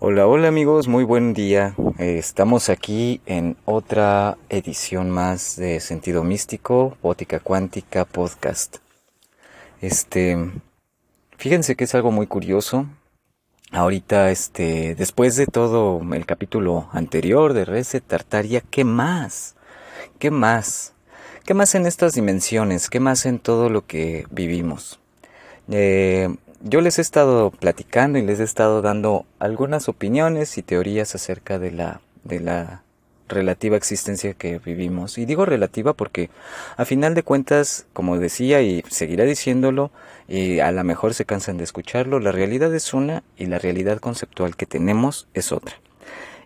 Hola, hola amigos, muy buen día. Eh, estamos aquí en otra edición más de Sentido Místico, Bótica Cuántica Podcast. Este, fíjense que es algo muy curioso. Ahorita, este, después de todo el capítulo anterior de Reset Tartaria, ¿qué más? ¿Qué más? ¿Qué más en estas dimensiones? ¿Qué más en todo lo que vivimos? Eh, yo les he estado platicando y les he estado dando algunas opiniones y teorías acerca de la, de la relativa existencia que vivimos. Y digo relativa porque a final de cuentas, como decía y seguirá diciéndolo, y a lo mejor se cansan de escucharlo, la realidad es una y la realidad conceptual que tenemos es otra.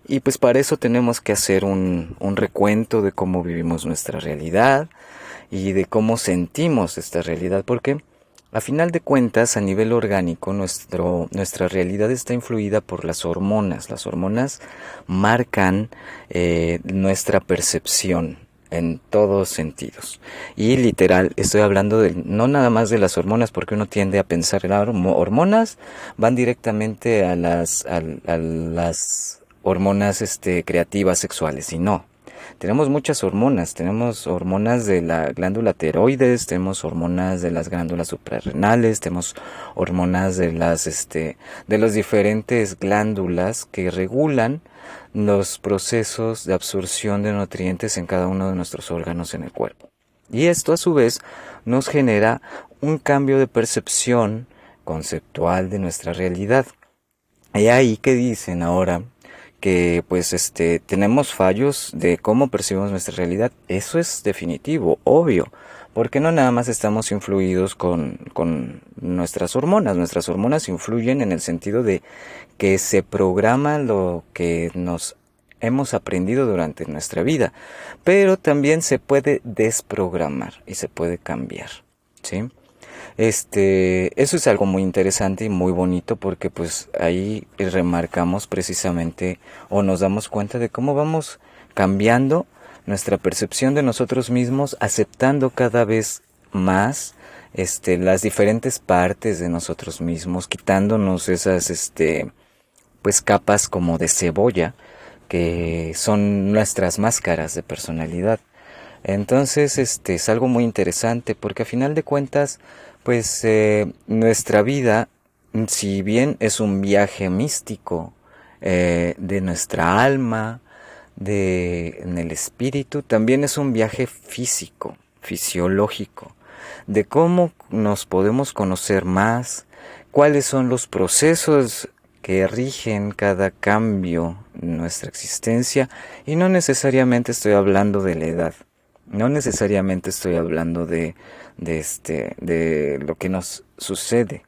Y pues para eso tenemos que hacer un, un recuento de cómo vivimos nuestra realidad y de cómo sentimos esta realidad, porque a final de cuentas, a nivel orgánico, nuestro, nuestra realidad está influida por las hormonas. Las hormonas marcan eh, nuestra percepción en todos sentidos. Y literal, estoy hablando de, no nada más de las hormonas, porque uno tiende a pensar, en hormonas van directamente a las, a, a las hormonas este, creativas sexuales, y no tenemos muchas hormonas, tenemos hormonas de la glándula tiroides, tenemos hormonas de las glándulas suprarrenales, tenemos hormonas de las este de las diferentes glándulas que regulan los procesos de absorción de nutrientes en cada uno de nuestros órganos en el cuerpo. Y esto a su vez nos genera un cambio de percepción conceptual de nuestra realidad. Y ahí que dicen ahora que pues este tenemos fallos de cómo percibimos nuestra realidad. Eso es definitivo, obvio, porque no nada más estamos influidos con, con nuestras hormonas. Nuestras hormonas influyen en el sentido de que se programa lo que nos hemos aprendido durante nuestra vida, pero también se puede desprogramar y se puede cambiar, ¿sí? Este, eso es algo muy interesante y muy bonito porque pues ahí remarcamos precisamente o nos damos cuenta de cómo vamos cambiando nuestra percepción de nosotros mismos, aceptando cada vez más este las diferentes partes de nosotros mismos, quitándonos esas este pues capas como de cebolla que son nuestras máscaras de personalidad. Entonces, este es algo muy interesante porque a final de cuentas pues eh, nuestra vida, si bien es un viaje místico eh, de nuestra alma, de en el espíritu, también es un viaje físico, fisiológico, de cómo nos podemos conocer más, cuáles son los procesos que rigen cada cambio en nuestra existencia y no necesariamente estoy hablando de la edad, no necesariamente estoy hablando de de, este, de lo que nos sucede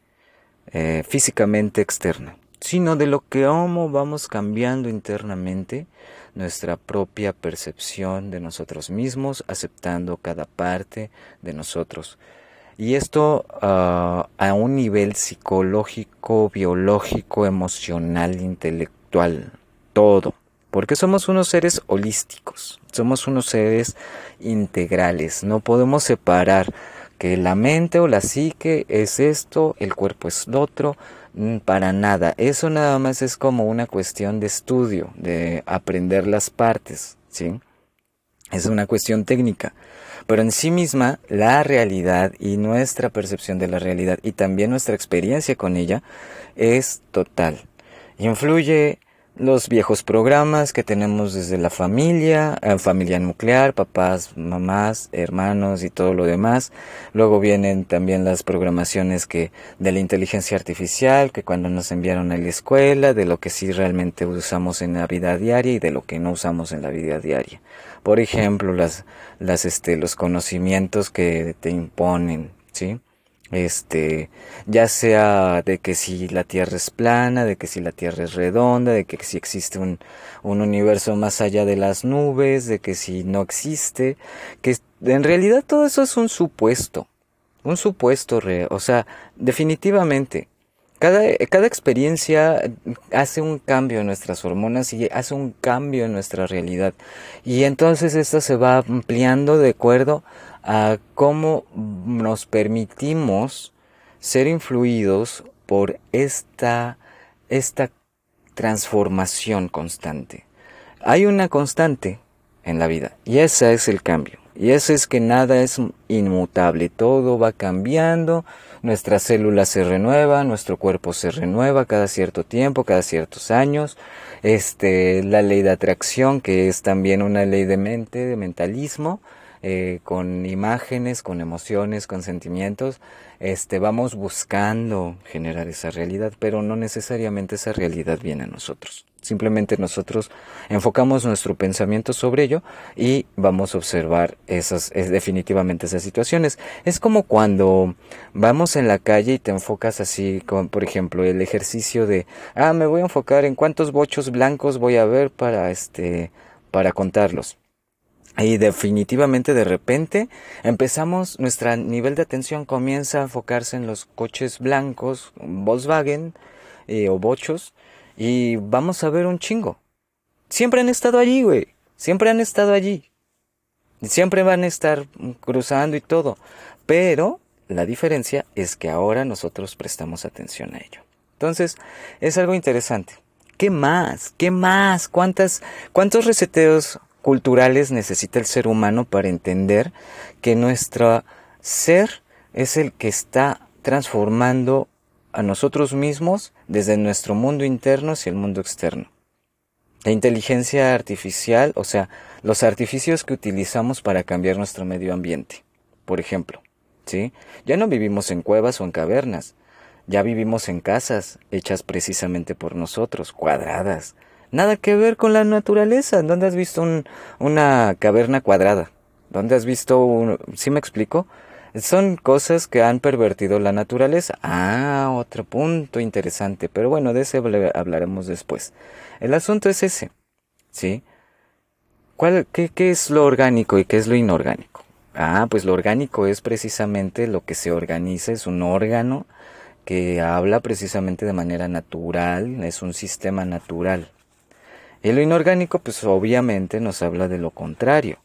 eh, físicamente externo, sino de lo que vamos cambiando internamente nuestra propia percepción de nosotros mismos, aceptando cada parte de nosotros. Y esto ah, a un nivel psicológico, biológico, emocional, intelectual, todo. Porque somos unos seres holísticos, somos unos seres integrales, no podemos separar que la mente o la psique es esto, el cuerpo es lo otro, mm, para nada. Eso nada más es como una cuestión de estudio, de aprender las partes, ¿sí? Es una cuestión técnica. Pero en sí misma, la realidad y nuestra percepción de la realidad y también nuestra experiencia con ella es total. Influye los viejos programas que tenemos desde la familia, eh, familia nuclear, papás, mamás, hermanos y todo lo demás. Luego vienen también las programaciones que de la inteligencia artificial, que cuando nos enviaron a la escuela, de lo que sí realmente usamos en la vida diaria y de lo que no usamos en la vida diaria. Por ejemplo, las, las, este, los conocimientos que te imponen, ¿sí? Este, ya sea de que si la Tierra es plana, de que si la Tierra es redonda, de que si existe un, un universo más allá de las nubes, de que si no existe, que en realidad todo eso es un supuesto, un supuesto, o sea, definitivamente, cada, cada experiencia hace un cambio en nuestras hormonas y hace un cambio en nuestra realidad. Y entonces esto se va ampliando de acuerdo a cómo nos permitimos ser influidos por esta, esta transformación constante. Hay una constante en la vida y ese es el cambio. Y eso es que nada es inmutable, todo va cambiando, nuestra célula se renueva, nuestro cuerpo se renueva cada cierto tiempo, cada ciertos años. Este, la ley de atracción, que es también una ley de mente, de mentalismo, eh, con imágenes, con emociones, con sentimientos, este, vamos buscando generar esa realidad, pero no necesariamente esa realidad viene a nosotros. Simplemente nosotros enfocamos nuestro pensamiento sobre ello y vamos a observar esas, definitivamente esas situaciones. Es como cuando vamos en la calle y te enfocas así, como por ejemplo el ejercicio de, ah, me voy a enfocar en cuántos bochos blancos voy a ver para este, para contarlos. Y definitivamente de repente empezamos, nuestro nivel de atención comienza a enfocarse en los coches blancos, Volkswagen eh, o bochos, y vamos a ver un chingo. Siempre han estado allí, güey. Siempre han estado allí. Siempre van a estar cruzando y todo. Pero la diferencia es que ahora nosotros prestamos atención a ello. Entonces, es algo interesante. ¿Qué más? ¿Qué más? ¿Cuántas, cuántos reseteos culturales necesita el ser humano para entender que nuestro ser es el que está transformando a nosotros mismos desde nuestro mundo interno hacia el mundo externo. La inteligencia artificial, o sea, los artificios que utilizamos para cambiar nuestro medio ambiente. Por ejemplo, ¿sí? Ya no vivimos en cuevas o en cavernas, ya vivimos en casas hechas precisamente por nosotros, cuadradas, Nada que ver con la naturaleza. ¿Dónde has visto una caverna cuadrada? ¿Dónde has visto un... ¿Sí me explico? Son cosas que han pervertido la naturaleza. Ah, otro punto interesante. Pero bueno, de ese hablaremos después. El asunto es ese. ¿Sí? ¿Cuál, ¿Qué es lo orgánico y qué es lo inorgánico? Ah, pues lo orgánico es precisamente lo que se organiza, es un órgano que habla precisamente de manera natural, es un sistema natural. Y lo inorgánico, pues obviamente nos habla de lo contrario.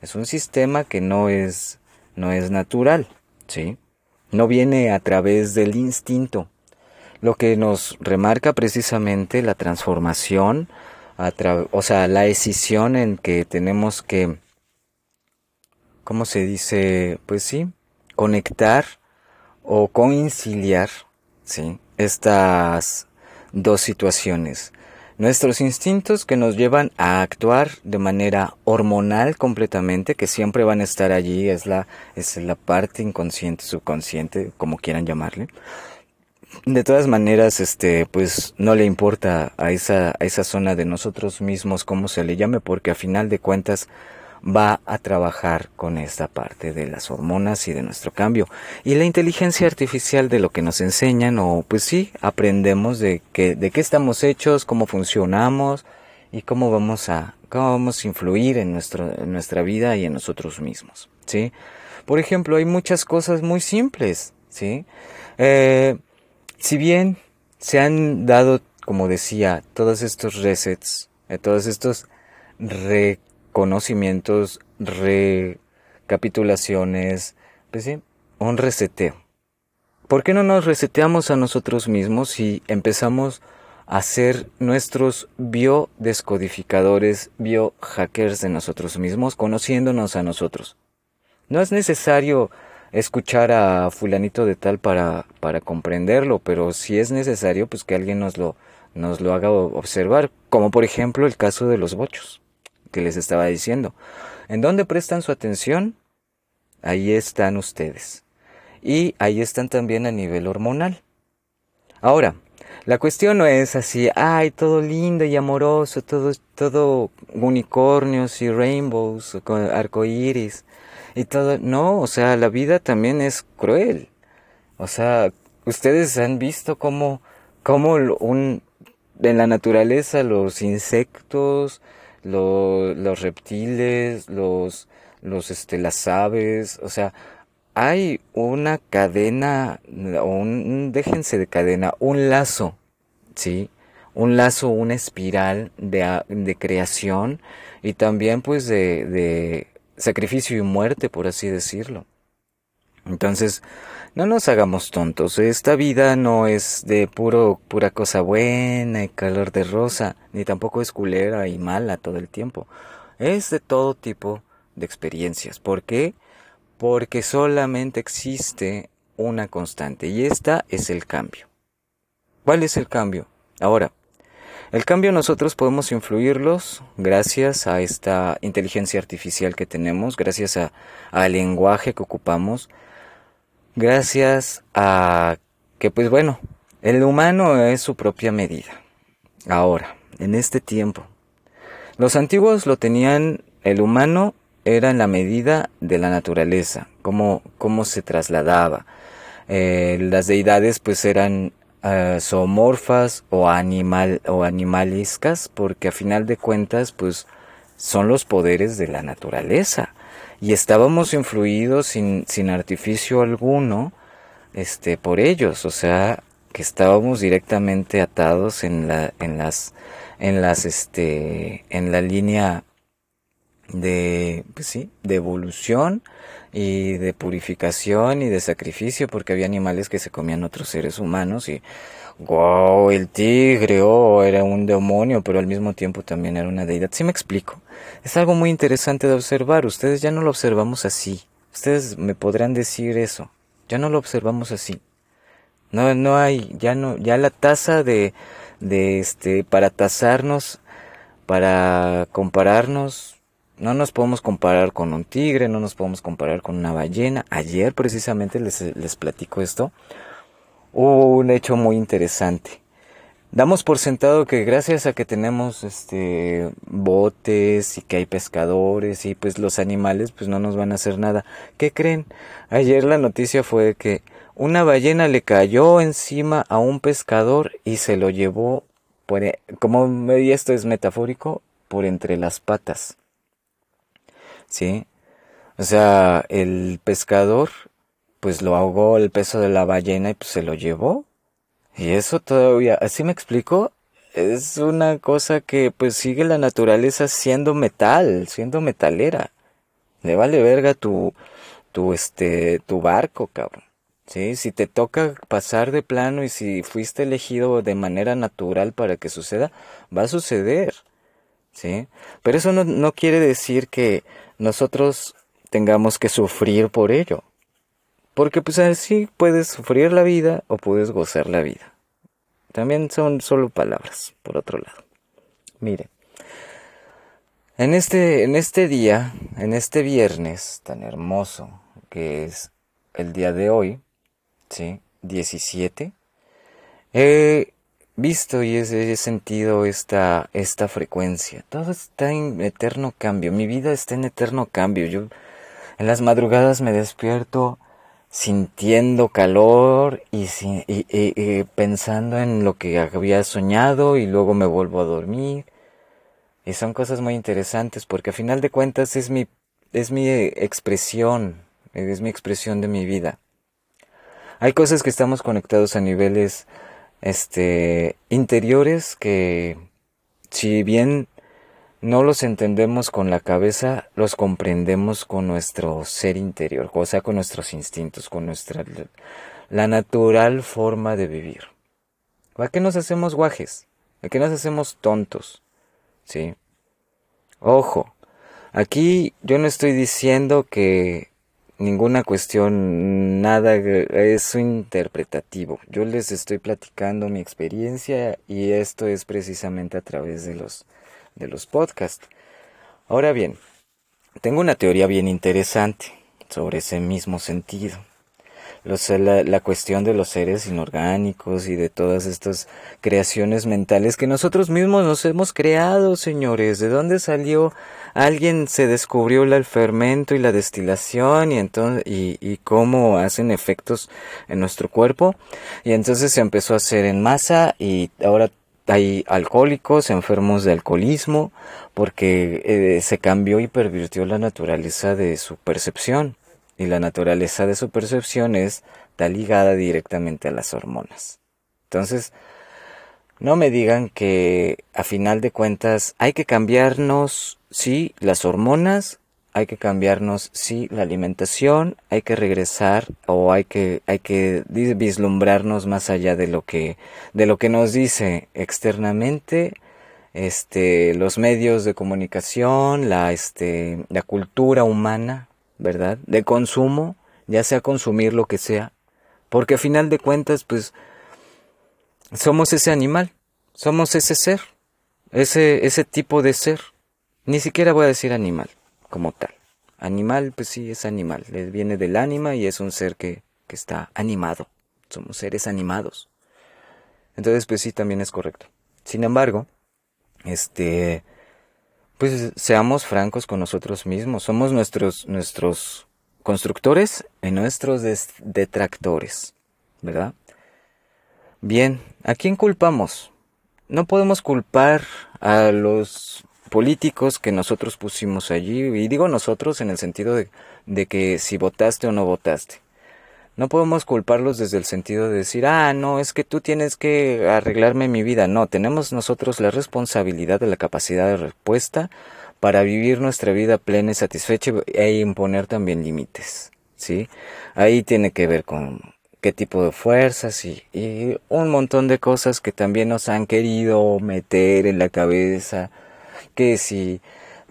Es un sistema que no es, no es natural, ¿sí? No viene a través del instinto. Lo que nos remarca precisamente la transformación, o sea, la decisión en que tenemos que, ¿cómo se dice? Pues sí, conectar o conciliar, ¿sí? Estas dos situaciones Nuestros instintos que nos llevan a actuar de manera hormonal completamente, que siempre van a estar allí, es la, es la parte inconsciente, subconsciente, como quieran llamarle. De todas maneras, este, pues no le importa a esa, a esa zona de nosotros mismos cómo se le llame, porque a final de cuentas va a trabajar con esta parte de las hormonas y de nuestro cambio. Y la inteligencia artificial de lo que nos enseñan, o pues sí, aprendemos de, que, de qué estamos hechos, cómo funcionamos y cómo vamos a, cómo vamos a influir en, nuestro, en nuestra vida y en nosotros mismos. ¿sí? Por ejemplo, hay muchas cosas muy simples. ¿sí? Eh, si bien se han dado, como decía, todos estos resets, eh, todos estos re conocimientos, recapitulaciones, pues sí, un reseteo. ¿Por qué no nos reseteamos a nosotros mismos y empezamos a ser nuestros biodescodificadores, biohackers de nosotros mismos, conociéndonos a nosotros? No es necesario escuchar a fulanito de tal para, para comprenderlo, pero si es necesario, pues que alguien nos lo, nos lo haga observar, como por ejemplo el caso de los bochos que les estaba diciendo. ¿En dónde prestan su atención? Ahí están ustedes. Y ahí están también a nivel hormonal. Ahora, la cuestión no es así, ay, todo lindo y amoroso, todo, todo unicornios y rainbows, arcoíris y todo. No, o sea, la vida también es cruel. O sea, ustedes han visto cómo, cómo un, en la naturaleza los insectos, los reptiles, los, los, este, las aves, o sea, hay una cadena, un, déjense de cadena, un lazo, ¿sí? Un lazo, una espiral de, de creación y también pues de, de sacrificio y muerte, por así decirlo. Entonces, no nos hagamos tontos. Esta vida no es de puro pura cosa buena y calor de rosa, ni tampoco es culera y mala todo el tiempo. Es de todo tipo de experiencias. ¿Por qué? Porque solamente existe una constante y esta es el cambio. ¿Cuál es el cambio? Ahora, el cambio nosotros podemos influirlos gracias a esta inteligencia artificial que tenemos, gracias a, al lenguaje que ocupamos, gracias a que pues bueno, el humano es su propia medida. Ahora, en este tiempo, los antiguos lo tenían, el humano era en la medida de la naturaleza, cómo, cómo se trasladaba. Eh, las deidades pues eran uh, zoomorfas o, animal, o animaliscas, porque a final de cuentas, pues son los poderes de la naturaleza. Y estábamos influidos sin, sin artificio alguno este, por ellos, o sea, que estábamos directamente atados en, la, en las, en las, este, en la línea de, pues sí, de evolución y de purificación y de sacrificio porque había animales que se comían otros seres humanos y wow, el tigre, oh, era un demonio, pero al mismo tiempo también era una deidad. Sí me explico. Es algo muy interesante de observar. Ustedes ya no lo observamos así. Ustedes me podrán decir eso. Ya no lo observamos así. No, no hay, ya no, ya la tasa de, de este, para tasarnos, para compararnos, no nos podemos comparar con un tigre, no nos podemos comparar con una ballena. Ayer precisamente les, les platico esto. Hubo un hecho muy interesante. Damos por sentado que gracias a que tenemos este botes y que hay pescadores y pues los animales pues no nos van a hacer nada. ¿Qué creen? Ayer la noticia fue que una ballena le cayó encima a un pescador y se lo llevó por, e, como esto es metafórico, por entre las patas. ¿Sí? O sea, el pescador pues lo ahogó el peso de la ballena y pues se lo llevó. Y eso todavía, así me explico, es una cosa que pues sigue la naturaleza siendo metal, siendo metalera. Le vale verga tu, tu este, tu barco, cabrón. Sí, si te toca pasar de plano y si fuiste elegido de manera natural para que suceda, va a suceder. ¿Sí? Pero eso no, no quiere decir que nosotros tengamos que sufrir por ello. Porque pues así puedes sufrir la vida o puedes gozar la vida. También son solo palabras, por otro lado. Mire, en este, en este día, en este viernes tan hermoso que es el día de hoy, ¿sí? 17, he visto y he, sentido esta, esta frecuencia. Todo está en eterno cambio. Mi vida está en eterno cambio. Yo en las madrugadas me despierto sintiendo calor y, y, pensando en lo que había soñado y luego me vuelvo a dormir. Y son cosas muy interesantes porque a final de cuentas es mi, es mi expresión, es mi expresión de mi vida. Hay cosas que estamos conectados a niveles este, interiores que, si bien no los entendemos con la cabeza, los comprendemos con nuestro ser interior, o sea, con nuestros instintos, con nuestra, la natural forma de vivir. ¿A qué nos hacemos guajes? ¿A qué nos hacemos tontos? ¿Sí? Ojo, aquí yo no estoy diciendo que ninguna cuestión, nada, es interpretativo. Yo les estoy platicando mi experiencia y esto es precisamente a través de los, de los podcasts. Ahora bien, tengo una teoría bien interesante sobre ese mismo sentido la, la, cuestión de los seres inorgánicos y de todas estas creaciones mentales que nosotros mismos nos hemos creado, señores. ¿De dónde salió? Alguien se descubrió el fermento y la destilación y entonces y, y cómo hacen efectos en nuestro cuerpo y entonces se empezó a hacer en masa y ahora hay alcohólicos, enfermos de alcoholismo, porque eh, se cambió y pervirtió la naturaleza de su percepción y la naturaleza de su percepción está ligada directamente a las hormonas. Entonces, no me digan que a final de cuentas hay que cambiarnos, sí, las hormonas hay que cambiarnos, sí, la alimentación, hay que regresar o hay que, hay que vislumbrarnos más allá de lo que, de lo que nos dice externamente, este, los medios de comunicación, la, este, la cultura humana, ¿verdad? De consumo, ya sea consumir lo que sea, porque a final de cuentas, pues, somos ese animal, somos ese ser, ese, ese tipo de ser. Ni siquiera voy a decir animal como tal. Animal, pues sí, es animal. Viene del ánima y es un ser que, que está animado. Somos seres animados. Entonces, pues sí, también es correcto. Sin embargo, este, pues seamos francos con nosotros mismos. Somos nuestros, nuestros constructores y nuestros detractores, ¿verdad? Bien, ¿a quién culpamos? No podemos culpar a los políticos que nosotros pusimos allí, y digo nosotros en el sentido de, de que si votaste o no votaste. No podemos culparlos desde el sentido de decir, ah, no, es que tú tienes que arreglarme mi vida. No, tenemos nosotros la responsabilidad de la capacidad de respuesta para vivir nuestra vida plena y satisfecha e imponer también límites. ¿Sí? Ahí tiene que ver con qué tipo de fuerzas y, y un montón de cosas que también nos han querido meter en la cabeza que si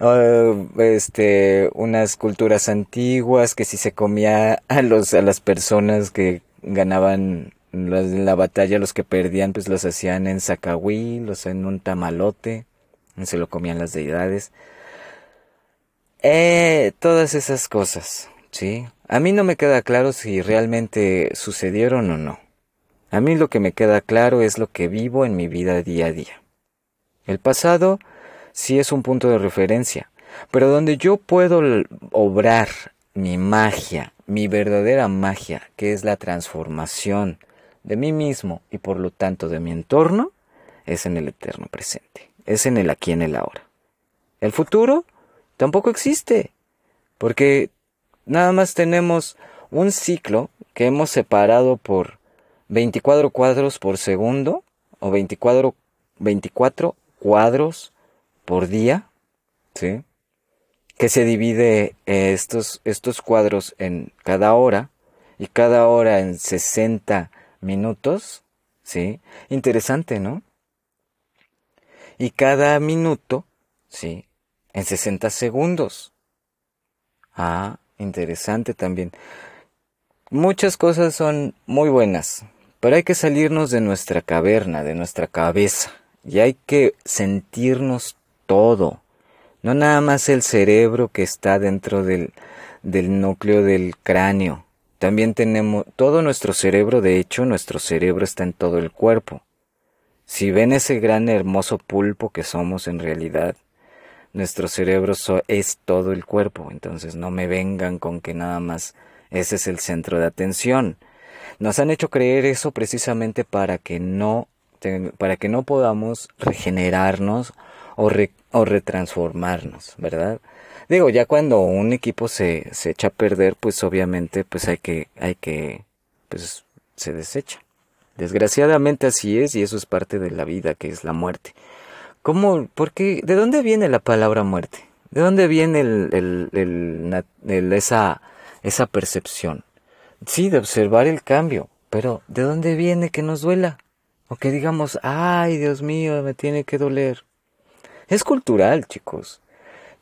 ah, este unas culturas antiguas, que si se comía a los a las personas que ganaban la batalla, los que perdían, pues los hacían en zacahuí, los en un tamalote, se lo comían las deidades. Eh, todas esas cosas, ¿sí? A mí no me queda claro si realmente sucedieron o no. A mí lo que me queda claro es lo que vivo en mi vida día a día. El pasado sí es un punto de referencia, pero donde yo puedo obrar mi magia, mi verdadera magia, que es la transformación de mí mismo y por lo tanto de mi entorno, es en el eterno presente, es en el aquí en el ahora. El futuro tampoco existe, porque nada más tenemos un ciclo que hemos separado por 24 cuadros por segundo o 24, 24 cuadros por día, ¿sí? Que se divide eh, estos, estos cuadros en cada hora y cada hora en 60 minutos, ¿sí? Interesante, ¿no? Y cada minuto, ¿sí? En 60 segundos. Ah, interesante también. Muchas cosas son muy buenas, pero hay que salirnos de nuestra caverna, de nuestra cabeza, y hay que sentirnos todo, no nada más el cerebro que está dentro del, del núcleo del cráneo. También tenemos todo nuestro cerebro, de hecho, nuestro cerebro está en todo el cuerpo. Si ven ese gran hermoso pulpo que somos en realidad, nuestro cerebro es todo el cuerpo, entonces no me vengan con que nada más ese es el centro de atención. Nos han hecho creer eso precisamente para que no para que no podamos regenerarnos o, o retransformarnos, ¿verdad? Digo, ya cuando un equipo se, se echa a perder, pues obviamente pues hay que, hay que, pues se desecha. Desgraciadamente así es y eso es parte de la vida, que es la muerte. ¿Cómo, por qué, de dónde viene la palabra muerte? ¿De dónde viene el, esa, esa percepción? Sí, de observar el cambio, pero ¿de dónde viene que nos duela? O que digamos, ay, Dios mío, me tiene que doler. Es cultural, chicos.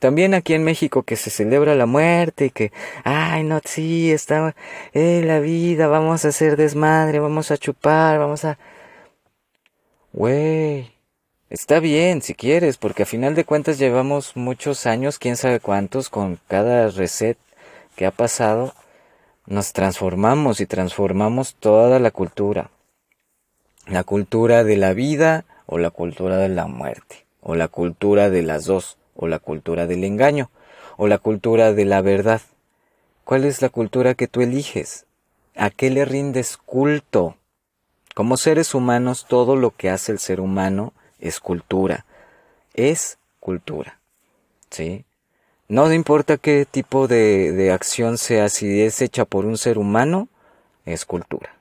También aquí en México que se celebra la muerte y que, ay, no, sí, está eh, la vida, vamos a hacer desmadre, vamos a chupar, vamos a... Güey, está bien si quieres, porque a final de cuentas llevamos muchos años, quién sabe cuántos, con cada reset que ha pasado, nos transformamos y transformamos toda la cultura. La cultura de la vida o la cultura de la muerte o la cultura de las dos, o la cultura del engaño, o la cultura de la verdad. ¿Cuál es la cultura que tú eliges? ¿A qué le rindes culto? Como seres humanos, todo lo que hace el ser humano es cultura. Es cultura. ¿Sí? No importa qué tipo de, de acción sea, si es hecha por un ser humano, es cultura.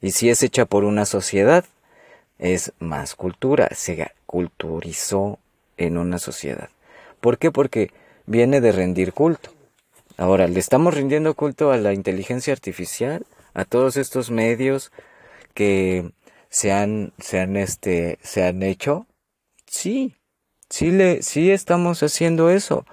Y si es hecha por una sociedad, es más cultura, culturizó en una sociedad. ¿Por qué? Porque viene de rendir culto. Ahora, ¿le estamos rindiendo culto a la inteligencia artificial? ¿A todos estos medios que se han, se han, este, se han hecho? Sí, sí le, sí estamos haciendo eso.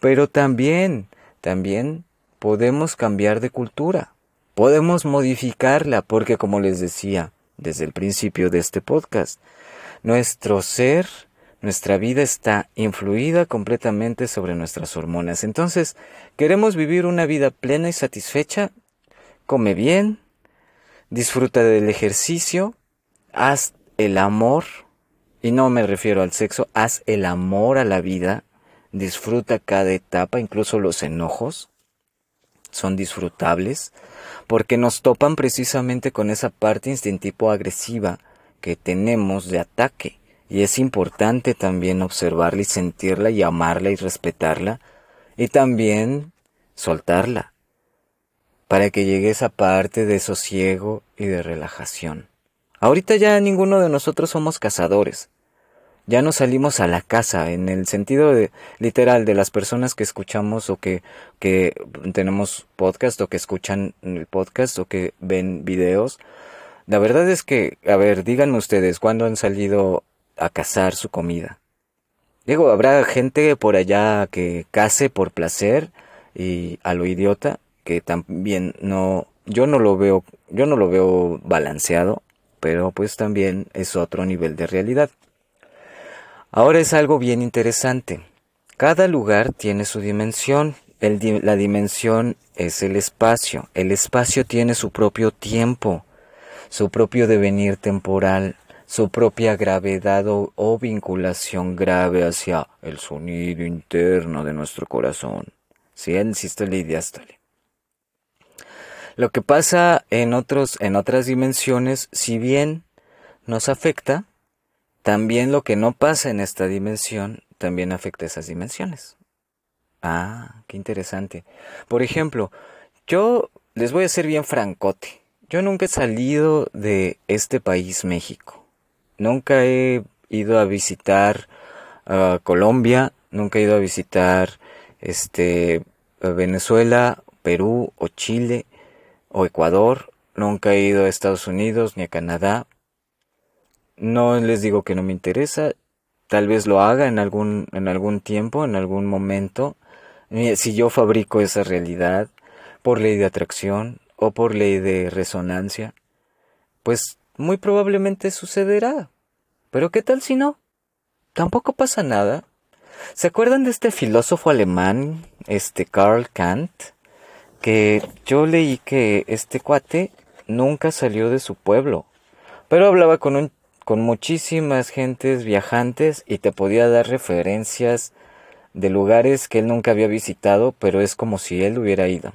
Pero también, también podemos cambiar de cultura. Podemos modificarla porque, como les decía desde el principio de este podcast, nuestro ser nuestra vida está influida completamente sobre nuestras hormonas. Entonces, ¿queremos vivir una vida plena y satisfecha? Come bien, disfruta del ejercicio, haz el amor, y no me refiero al sexo, haz el amor a la vida, disfruta cada etapa, incluso los enojos son disfrutables, porque nos topan precisamente con esa parte instintivo agresiva que tenemos de ataque. Y es importante también observarla y sentirla y amarla y respetarla y también soltarla para que llegue esa parte de sosiego y de relajación. Ahorita ya ninguno de nosotros somos cazadores. Ya no salimos a la casa en el sentido de, literal de las personas que escuchamos o que, que tenemos podcast o que escuchan el podcast o que ven videos. La verdad es que, a ver, díganme ustedes, ¿cuándo han salido a cazar su comida. Digo, habrá gente por allá que case por placer y a lo idiota, que también no, yo no lo veo, yo no lo veo balanceado, pero pues también es otro nivel de realidad. Ahora es algo bien interesante. Cada lugar tiene su dimensión. la dimensión es el espacio. El espacio tiene su propio tiempo, su propio devenir temporal su propia gravedad o, vinculación grave hacia el sonido interno de nuestro corazón. Sí, el sístole y diástole. Lo que pasa en otros, en otras dimensiones, si bien nos afecta, también lo que no pasa en esta dimensión también afecta esas dimensiones. Ah, qué interesante. Por ejemplo, yo les voy a ser bien francote. Yo nunca he salido de este país, México. Nunca he ido a visitar Colombia, nunca he ido a visitar este Venezuela, Perú o Chile o Ecuador, nunca he ido a Estados Unidos ni a Canadá. No les digo que no me interesa, tal vez lo haga en algún en algún tiempo, en algún momento, si yo fabrico esa realidad por ley de atracción o por ley de resonancia, pues muy probablemente sucederá. Pero ¿qué tal si no? Tampoco pasa nada. ¿Se acuerdan de este filósofo alemán, este Karl Kant? Que yo leí que este cuate nunca salió de su pueblo, pero hablaba con, un, con muchísimas gentes viajantes y te podía dar referencias de lugares que él nunca había visitado, pero es como si él hubiera ido.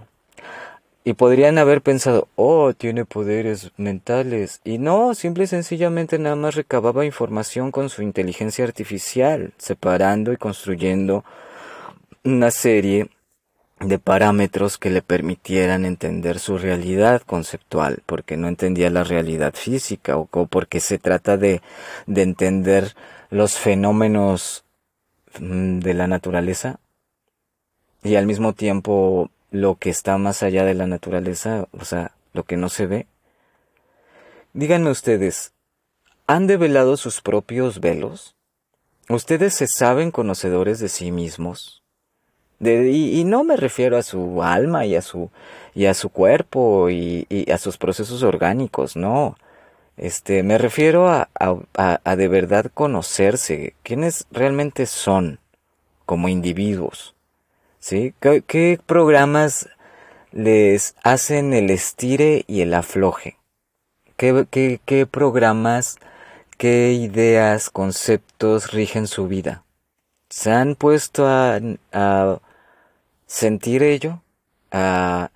Y podrían haber pensado, oh, tiene poderes mentales. Y no, simple y sencillamente nada más recababa información con su inteligencia artificial, separando y construyendo una serie de parámetros que le permitieran entender su realidad conceptual, porque no entendía la realidad física, o porque se trata de, de entender los fenómenos mm, de la naturaleza y al mismo tiempo lo que está más allá de la naturaleza, o sea, lo que no se ve. Díganme ustedes, ¿han develado sus propios velos? ¿Ustedes se saben conocedores de sí mismos? Y, no me refiero a su alma y a su, y a su cuerpo y, y a sus procesos orgánicos, no. Este, me refiero a, a, a de verdad conocerse, quiénes realmente son como individuos. ¿Sí? ¿Qué, programas les hacen el estire y el afloje? ¿Qué, qué, programas, qué ideas, conceptos rigen su vida? ¿Se han puesto a, a sentir ello? ¿A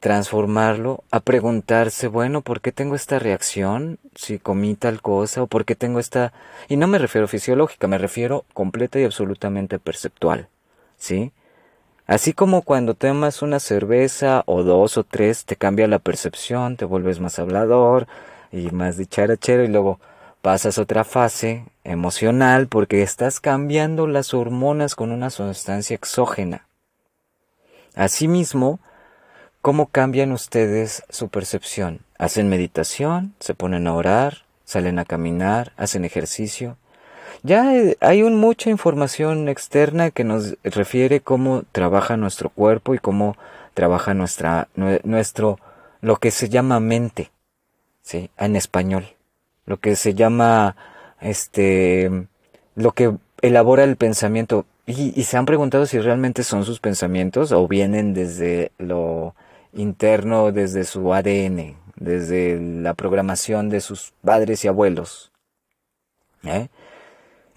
transformarlo? ¿A preguntarse, bueno, ¿por qué tengo esta reacción? Si comí tal cosa o por qué tengo esta... Y no me refiero fisiológica, me refiero completa y absolutamente perceptual. ¿Sí? Así como cuando tomas una cerveza o dos o tres te cambia la percepción, te vuelves más hablador y más dicharachero y luego pasas otra fase emocional porque estás cambiando las hormonas con una sustancia exógena. Asimismo, ¿cómo cambian ustedes su percepción? ¿Hacen meditación? ¿Se ponen a orar? ¿Salen a caminar? ¿Hacen ejercicio? Ya eh, hay un, mucha información externa que nos refiere cómo trabaja nuestro cuerpo y cómo trabaja nuestra, nuestro, lo que se llama mente, ¿sí? En español. Lo que se llama, este, lo que elabora el pensamiento. Y, y se han preguntado si realmente son sus pensamientos o vienen desde lo interno, desde su ADN, desde la programación de sus padres y abuelos. ¿Eh?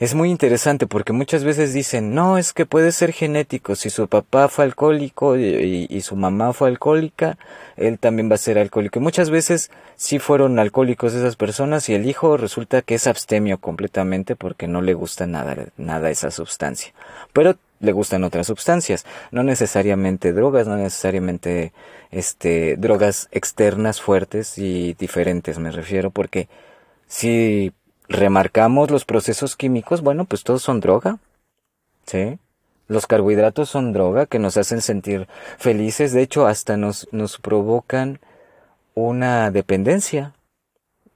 Es muy interesante porque muchas veces dicen, no, es que puede ser genético, si su papá fue alcohólico y, su mamá fue alcohólica, él también va a ser alcohólico. Y muchas veces sí fueron alcohólicos esas personas y el hijo resulta que es abstemio completamente porque no le gusta nada, nada esa sustancia. Pero le gustan otras sustancias, no necesariamente drogas, no necesariamente este drogas externas fuertes y diferentes, me refiero, porque si remarcamos los procesos químicos, bueno, pues todos son droga. ¿Sí? Los carbohidratos son droga que nos hacen sentir felices, de hecho hasta nos, nos provocan una dependencia.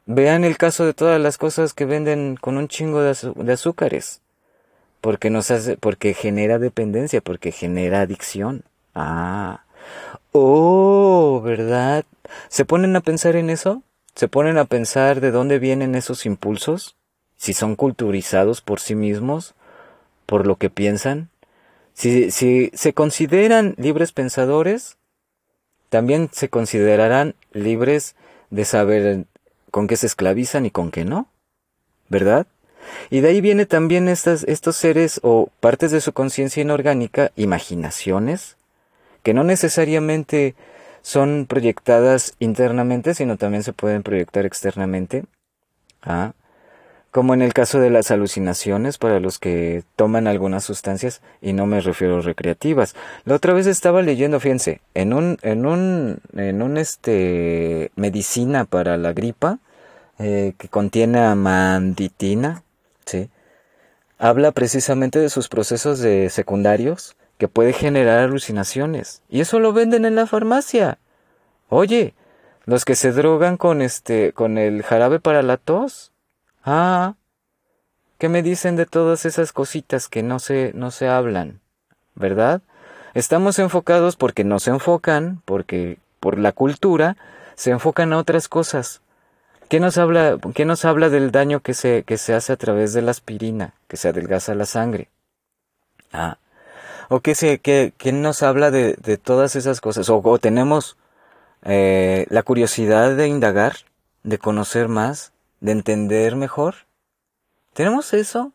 Vean el caso de todas las cosas que venden con un chingo de, de azúcares. Porque nos hace, porque genera dependencia, porque genera adicción. Ah. Oh, ¿verdad? ¿Se ponen a pensar en eso? Se ponen a pensar de dónde vienen esos impulsos, si son culturizados por sí mismos, por lo que piensan, si, si se consideran libres pensadores, también se considerarán libres de saber con qué se esclavizan y con qué no, ¿verdad? Y de ahí viene también estas, estos seres o partes de su conciencia inorgánica, imaginaciones, que no necesariamente son proyectadas internamente, sino también se pueden proyectar externamente. ¿ah? Como en el caso de las alucinaciones para los que toman algunas sustancias, y no me refiero a recreativas. La otra vez estaba leyendo, fíjense, en un, en un, en un este, medicina para la gripa, eh, que contiene amanditina, ¿sí? Habla precisamente de sus procesos de secundarios, que puede generar alucinaciones. Y eso lo venden en la farmacia. Oye, los que se drogan con este, con el jarabe para la tos. Ah, ¿qué me dicen de todas esas cositas que no se, no se hablan? ¿Verdad? Estamos enfocados porque no se enfocan, porque por la cultura se enfocan a otras cosas. ¿Qué nos habla, qué nos habla del daño que se, que se hace a través de la aspirina, que se adelgaza la sangre? Ah, o qué se, que, nos habla de, de, todas esas cosas, o, tenemos eh, la curiosidad de indagar, de conocer más, de entender mejor. ¿Tenemos eso?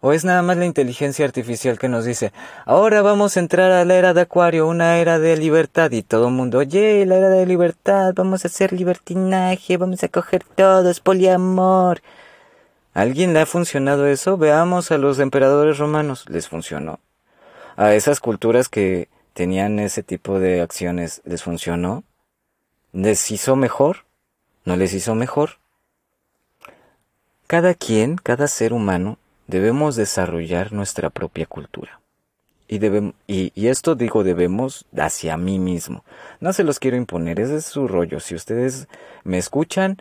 ¿O es nada más la inteligencia artificial que nos dice, ahora vamos a entrar a la era de Acuario, una era de libertad, y todo el mundo, oye, la era de libertad, vamos a hacer libertinaje, vamos a coger todo, es poliamor. ¿A alguien le ha funcionado eso? Veamos a los emperadores romanos, les funcionó a esas culturas que tenían ese tipo de acciones les funcionó? ¿Les hizo mejor? ¿No les hizo mejor? Cada quien, cada ser humano, debemos desarrollar nuestra propia cultura. Y, debemos, y, y, esto digo debemos hacia mí mismo. No se los quiero imponer, ese es su rollo. Si ustedes me escuchan,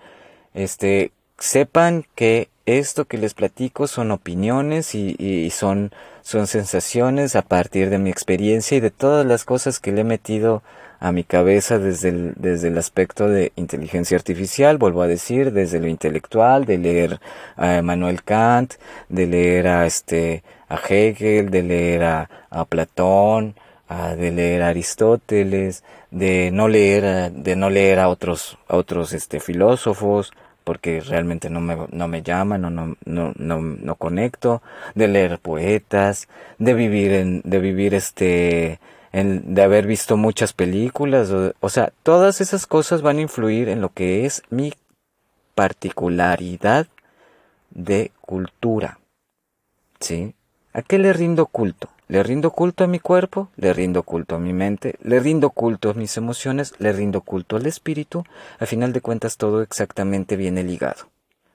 este, sepan que esto que les platico son opiniones y, son, son sensaciones a partir de mi experiencia y de todas las cosas que le he metido a mi cabeza desde el, desde el aspecto de inteligencia artificial, vuelvo a decir, desde lo intelectual, de leer a Manuel Kant, de leer a este a Hegel, de leer a, a Platón, a, de leer a Aristóteles, de no leer de no leer a otros a otros este filósofos, porque realmente no me, no me llaman, no, no, no, no, conecto, de leer poetas, de vivir en, de vivir este, de haber visto muchas películas, o, o sea, todas esas cosas van a influir en lo que es mi particularidad de cultura. ¿Sí? ¿A qué le rindo culto? Le rindo culto a mi cuerpo, le rindo culto a mi mente, le rindo culto a mis emociones, le rindo culto al espíritu. A final de cuentas todo exactamente viene ligado.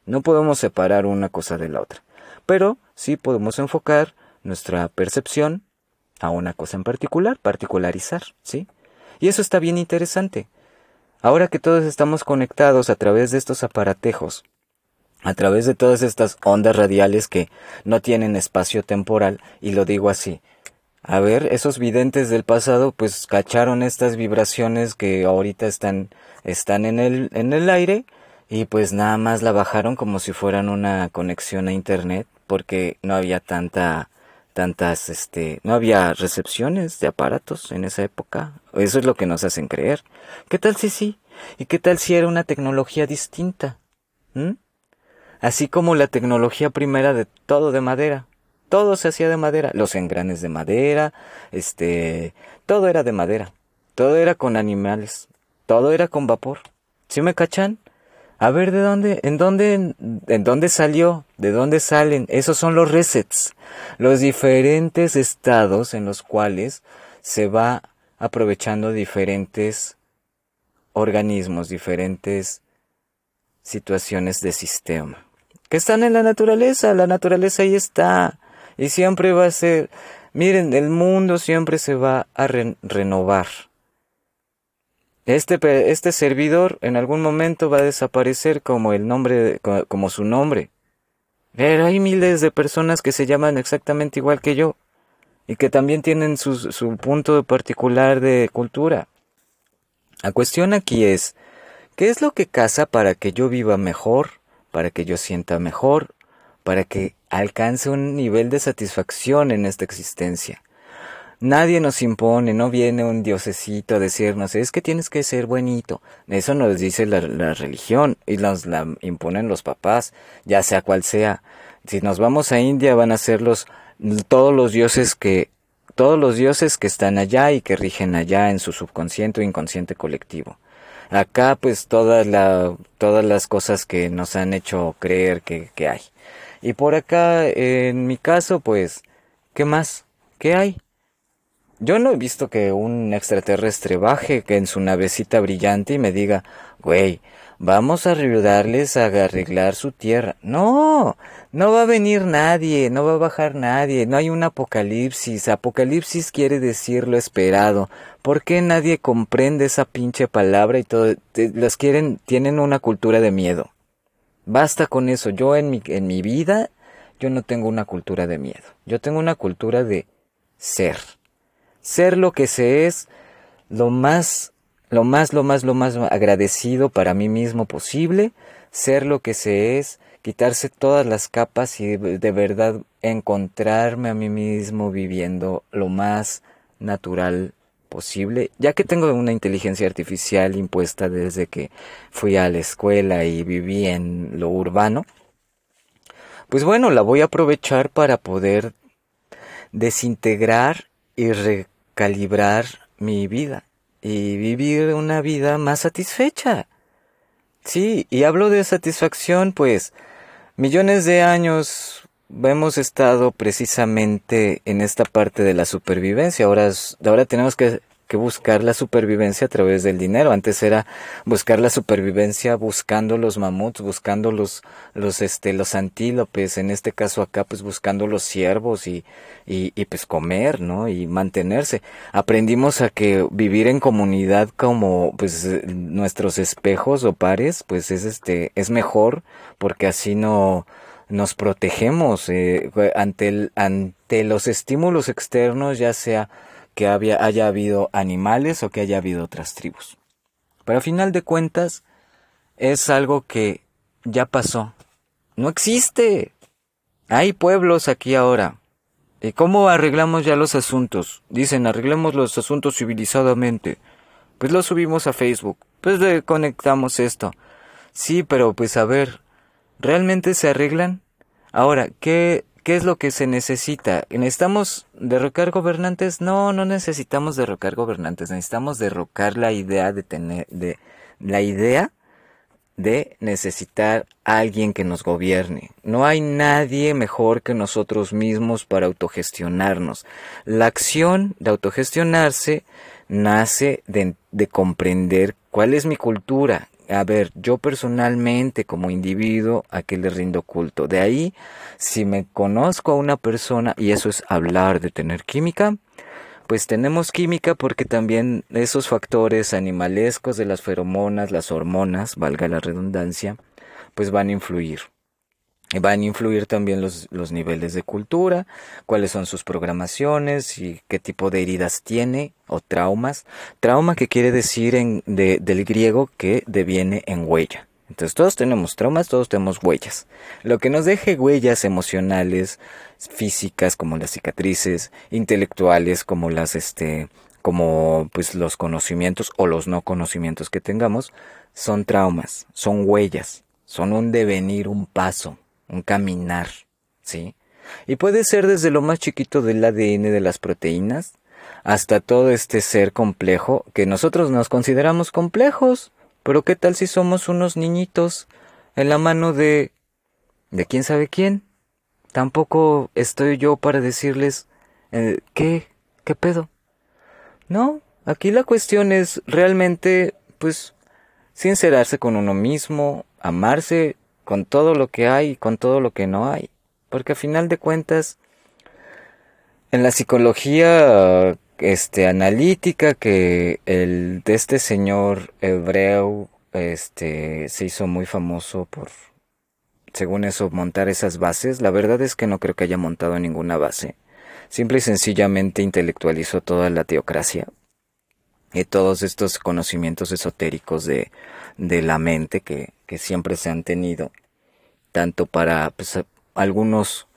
No podemos separar una cosa de la otra. Pero sí podemos enfocar nuestra percepción a una cosa en particular, particularizar, ¿sí? Y eso está bien interesante. Ahora que todos estamos conectados a través de estos aparatejos, a través de todas estas ondas radiales que no tienen espacio temporal, y lo digo así, a ver, esos videntes del pasado pues cacharon estas vibraciones que ahorita están, están en el, en el aire y pues nada más la bajaron como si fueran una conexión a internet porque no había tanta, tantas, este, no había recepciones de aparatos en esa época. Eso es lo que nos hacen creer. ¿Qué tal si sí? ¿Y qué tal si era una tecnología distinta? ¿Mm? Así como la tecnología primera de todo de madera todo se hacía de madera, los engranes de madera, este, todo era de madera, todo era con animales, todo era con vapor. ¿Sí me cachan? A ver de dónde, en dónde, en dónde salió, de dónde salen. Esos son los resets, los diferentes estados en los cuales se va aprovechando diferentes organismos, diferentes situaciones de sistema. Que están en la naturaleza, la naturaleza ahí está. Y siempre va a ser, miren, el mundo siempre se va a renovar. Este, este servidor en algún momento va a desaparecer como el nombre, como su nombre. Pero hay miles de personas que se llaman exactamente igual que yo y que también tienen su, su punto particular de cultura. La cuestión aquí es, ¿qué es lo que casa para que yo viva mejor, para que yo sienta mejor, para que alcance un nivel de satisfacción en esta existencia. Nadie nos impone, no viene un diosecito a decirnos, es que tienes que ser buenito. Eso nos dice la, religión y nos la imponen los papás, ya sea cual sea. Si nos vamos a India van a ser los, todos los dioses que, todos los dioses que están allá y que rigen allá en su subconsciente o inconsciente colectivo. Acá pues todas, la, todas las cosas que nos han hecho creer que, que hay. Y por acá, en mi caso, pues, ¿qué más? ¿Qué hay? Yo no he visto que un extraterrestre baje que en su navecita brillante y me diga, güey, vamos a ayudarles a arreglar su tierra. No, no va a venir nadie, no va a bajar nadie, no hay un apocalipsis. Apocalipsis quiere decir lo esperado. ¿Por qué nadie comprende esa pinche palabra y todo? Los quieren, tienen una cultura de miedo. Basta con eso. Yo en mi, en mi vida, yo no tengo una cultura de miedo. Yo tengo una cultura de ser. Ser lo que se es, lo más, lo más, lo más, lo más agradecido para mí mismo posible. Ser lo que se es, quitarse todas las capas y de verdad encontrarme a mí mismo viviendo lo más natural posible, ya que tengo una inteligencia artificial impuesta desde que fui a la escuela y viví en lo urbano, pues bueno, la voy a aprovechar para poder desintegrar y recalibrar mi vida y vivir una vida más satisfecha. Sí, y hablo de satisfacción, pues millones de años hemos estado precisamente en esta parte de la supervivencia. Ahora, ahora tenemos que, buscar la supervivencia a través del dinero. Antes era buscar la supervivencia buscando los mamuts, buscando los, los, este, los antílopes. En este caso acá, pues buscando los ciervos y, y, y pues comer, ¿no? Y mantenerse. Aprendimos a que vivir en comunidad como, pues, nuestros espejos o pares, pues es este, es mejor porque así no, nos protegemos eh, ante, el, ante los estímulos externos, ya sea que haya habido animales o que haya habido otras tribus. Pero a final de cuentas, es algo que ya pasó. No existe. Hay pueblos aquí ahora. ¿Y cómo arreglamos ya los asuntos? Dicen, arreglemos los asuntos civilizadamente. Pues lo subimos a Facebook. Pues le conectamos esto. Sí, pero pues a ver, ¿realmente se arreglan? Ahora, ¿qué, ¿qué es lo que se necesita? ¿Necesitamos derrocar gobernantes? No, no necesitamos derrocar gobernantes, necesitamos derrocar la idea de tener, de, la idea de necesitar a alguien que nos gobierne. No hay nadie mejor que nosotros mismos para autogestionarnos. La acción de autogestionarse nace de, de comprender cuál es mi cultura, a ver, yo personalmente como individuo, ¿a qué le rindo culto? De ahí, si me conozco a una persona, y eso es hablar de tener química, pues tenemos química porque también esos factores animalescos de las feromonas, las hormonas, valga la redundancia, pues van a influir. Van a influir también los, los niveles de cultura, cuáles son sus programaciones y qué tipo de heridas tiene o traumas. Trauma que quiere decir en, de, del griego que deviene en huella. Entonces todos tenemos traumas, todos tenemos huellas. Lo que nos deje huellas emocionales, físicas como las cicatrices, intelectuales como las este como pues los conocimientos o los no conocimientos que tengamos son traumas, son huellas, son un devenir, un paso un caminar, ¿sí? Y puede ser desde lo más chiquito del ADN de las proteínas hasta todo este ser complejo que nosotros nos consideramos complejos. Pero ¿qué tal si somos unos niñitos en la mano de... de quién sabe quién? Tampoco estoy yo para decirles eh, qué, qué pedo. No, aquí la cuestión es realmente, pues, sincerarse con uno mismo, amarse con todo lo que hay y con todo lo que no hay. Porque a final de cuentas, en la psicología este, analítica que el de este señor hebreo este, se hizo muy famoso por, según eso, montar esas bases, la verdad es que no creo que haya montado ninguna base. Simple y sencillamente intelectualizó toda la teocracia y todos estos conocimientos esotéricos de, de la mente que, que siempre se han tenido, tanto para pues, algunos,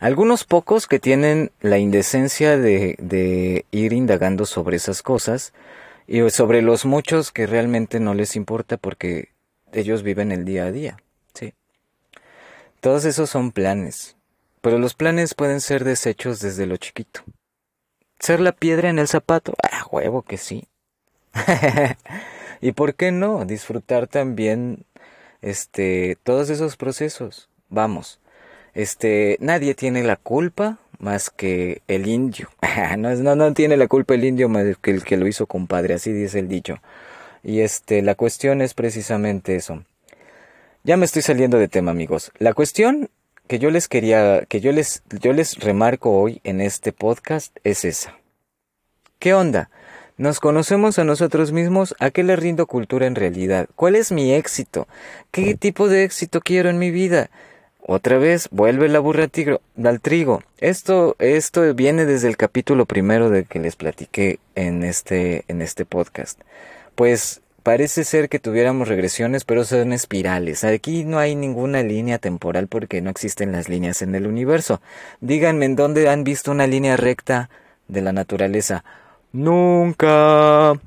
algunos pocos que tienen la indecencia de, de ir indagando sobre esas cosas, y sobre los muchos que realmente no les importa porque ellos viven el día a día, ¿sí? Todos esos son planes, pero los planes pueden ser desechos desde lo chiquito. ¿Ser la piedra en el zapato? Ah, huevo que sí. ¿Y por qué no? Disfrutar también este, todos esos procesos. Vamos, este, nadie tiene la culpa más que el indio. no, no, no tiene la culpa el indio más que el que lo hizo compadre, así dice el dicho. Y este, la cuestión es precisamente eso. Ya me estoy saliendo de tema, amigos. La cuestión que yo les quería, que yo les, yo les remarco hoy en este podcast es esa. ¿Qué onda? Nos conocemos a nosotros mismos, ¿a qué le rindo cultura en realidad? ¿Cuál es mi éxito? ¿Qué tipo de éxito quiero en mi vida? Otra vez, vuelve la burra al trigo. Esto, esto viene desde el capítulo primero de que les platiqué en este, en este podcast. Pues parece ser que tuviéramos regresiones, pero son espirales. Aquí no hay ninguna línea temporal porque no existen las líneas en el universo. Díganme en dónde han visto una línea recta de la naturaleza. Nunca.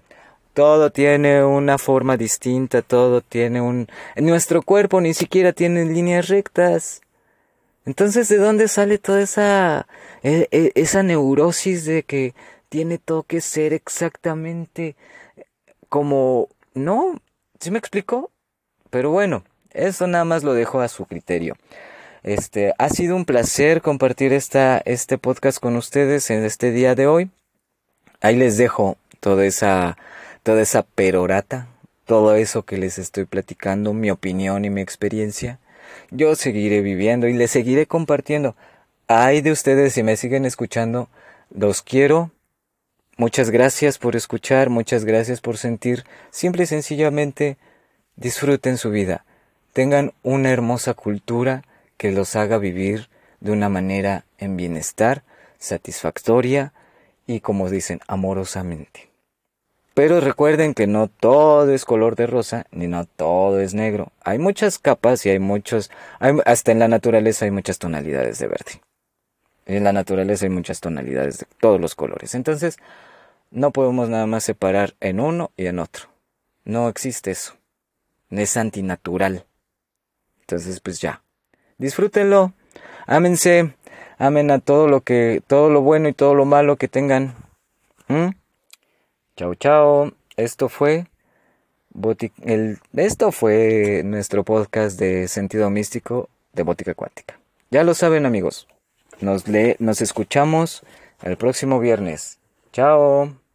Todo tiene una forma distinta, todo tiene un... Nuestro cuerpo ni siquiera tiene líneas rectas. Entonces, ¿de dónde sale toda esa... E, e, esa neurosis de que tiene todo que ser exactamente como... No, ¿sí me explicó? Pero bueno, eso nada más lo dejo a su criterio. Este, ha sido un placer compartir esta, este podcast con ustedes en este día de hoy. Ahí les dejo toda esa, toda esa perorata, todo eso que les estoy platicando, mi opinión y mi experiencia. Yo seguiré viviendo y les seguiré compartiendo. Ay de ustedes si me siguen escuchando, los quiero. Muchas gracias por escuchar, muchas gracias por sentir. Simple y sencillamente disfruten su vida. Tengan una hermosa cultura que los haga vivir de una manera en bienestar, satisfactoria, y como dicen, amorosamente. Pero recuerden que no todo es color de rosa, ni no todo es negro. Hay muchas capas y hay muchos, hasta en la naturaleza hay muchas tonalidades de verde. En la naturaleza hay muchas tonalidades de todos los colores. Entonces, no podemos nada más separar en uno y en otro. No existe eso. Es antinatural. Entonces, pues ya. Disfrútenlo. Ámense amen a todo lo que, todo lo bueno y todo lo malo que tengan. ¿Mm? Chao, chao. Esto fue el, esto fue nuestro podcast de sentido místico de Bótica Cuántica. Ya lo saben amigos. Nos, le, nos escuchamos el próximo viernes. Chao.